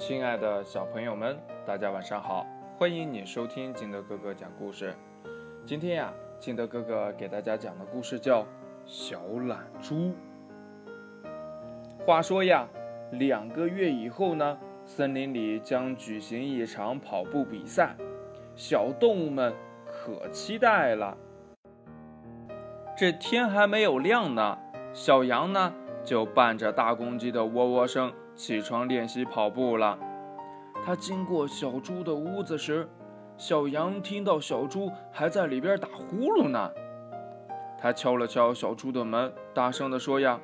亲爱的小朋友们，大家晚上好！欢迎你收听金德哥哥讲故事。今天呀，金德哥哥给大家讲的故事叫《小懒猪》。话说呀，两个月以后呢，森林里将举行一场跑步比赛，小动物们可期待了。这天还没有亮呢，小羊呢就伴着大公鸡的喔喔声。起床练习跑步了。他经过小猪的屋子时，小羊听到小猪还在里边打呼噜呢。他敲了敲小猪的门，大声地说：“呀，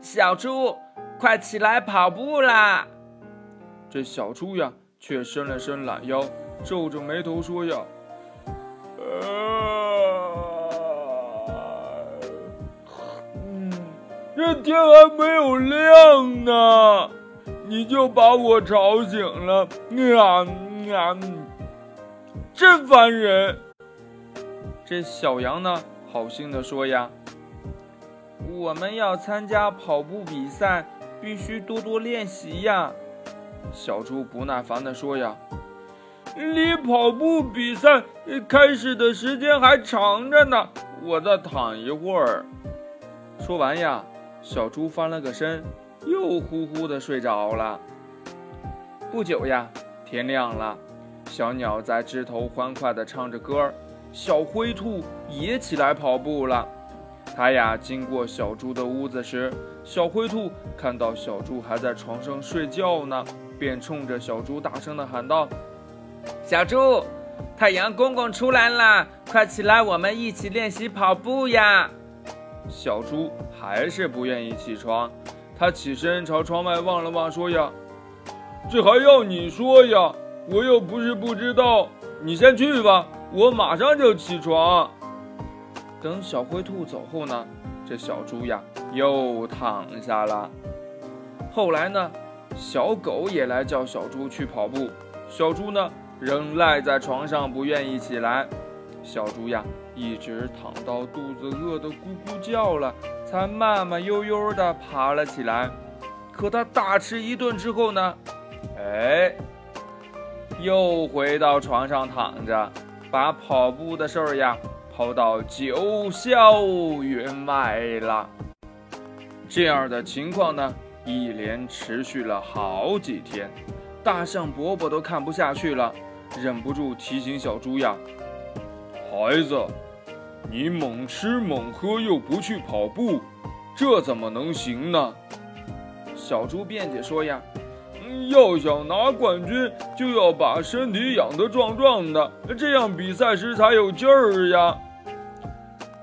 小猪，快起来跑步啦！”这小猪呀，却伸了伸懒腰，皱着眉头说：“呀，天还没有亮呢，你就把我吵醒了，啊啊！真烦人。这小羊呢，好心的说呀：“我们要参加跑步比赛，必须多多练习呀。”小猪不耐烦的说呀：“离跑步比赛开始的时间还长着呢，我再躺一会儿。”说完呀。小猪翻了个身，又呼呼的睡着了。不久呀，天亮了，小鸟在枝头欢快地唱着歌儿小灰兔也起来跑步了。它呀，经过小猪的屋子时，小灰兔看到小猪还在床上睡觉呢，便冲着小猪大声地喊道：“小猪，太阳公公出来了，快起来，我们一起练习跑步呀！”小猪还是不愿意起床，他起身朝窗外望了望，说：“呀，这还要你说呀？我又不是不知道。你先去吧，我马上就起床。”等小灰兔走后呢，这小猪呀又躺下了。后来呢，小狗也来叫小猪去跑步，小猪呢仍赖在床上不愿意起来。小猪呀，一直躺到肚子饿得咕咕叫了，才慢慢悠悠地爬了起来。可它大吃一顿之后呢，哎，又回到床上躺着，把跑步的事儿呀抛到九霄云外了。这样的情况呢，一连持续了好几天，大象伯伯都看不下去了，忍不住提醒小猪呀。孩子，你猛吃猛喝又不去跑步，这怎么能行呢？小猪辩解说：“呀，嗯要想拿冠军，就要把身体养得壮壮的，这样比赛时才有劲儿呀。”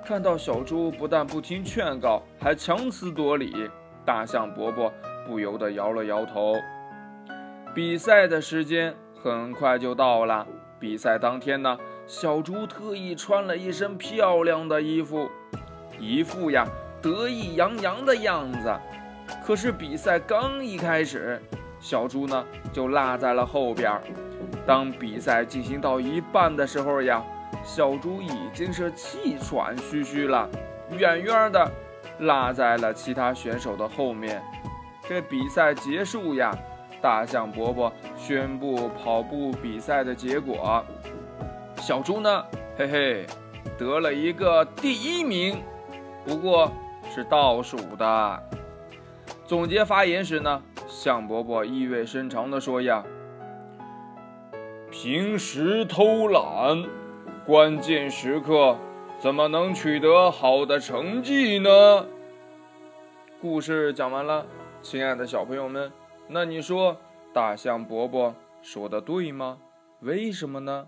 看到小猪不但不听劝告，还强词夺理，大象伯伯不由得摇了摇头。比赛的时间很快就到了。比赛当天呢？小猪特意穿了一身漂亮的衣服，一副呀得意洋洋的样子。可是比赛刚一开始，小猪呢就落在了后边。当比赛进行到一半的时候呀，小猪已经是气喘吁吁了，远远的落在了其他选手的后面。这比赛结束呀，大象伯伯宣布跑步比赛的结果。小猪呢？嘿嘿，得了一个第一名，不过是倒数的。总结发言时呢，象伯伯意味深长地说：“呀，平时偷懒，关键时刻怎么能取得好的成绩呢？”故事讲完了，亲爱的小朋友们，那你说大象伯伯说的对吗？为什么呢？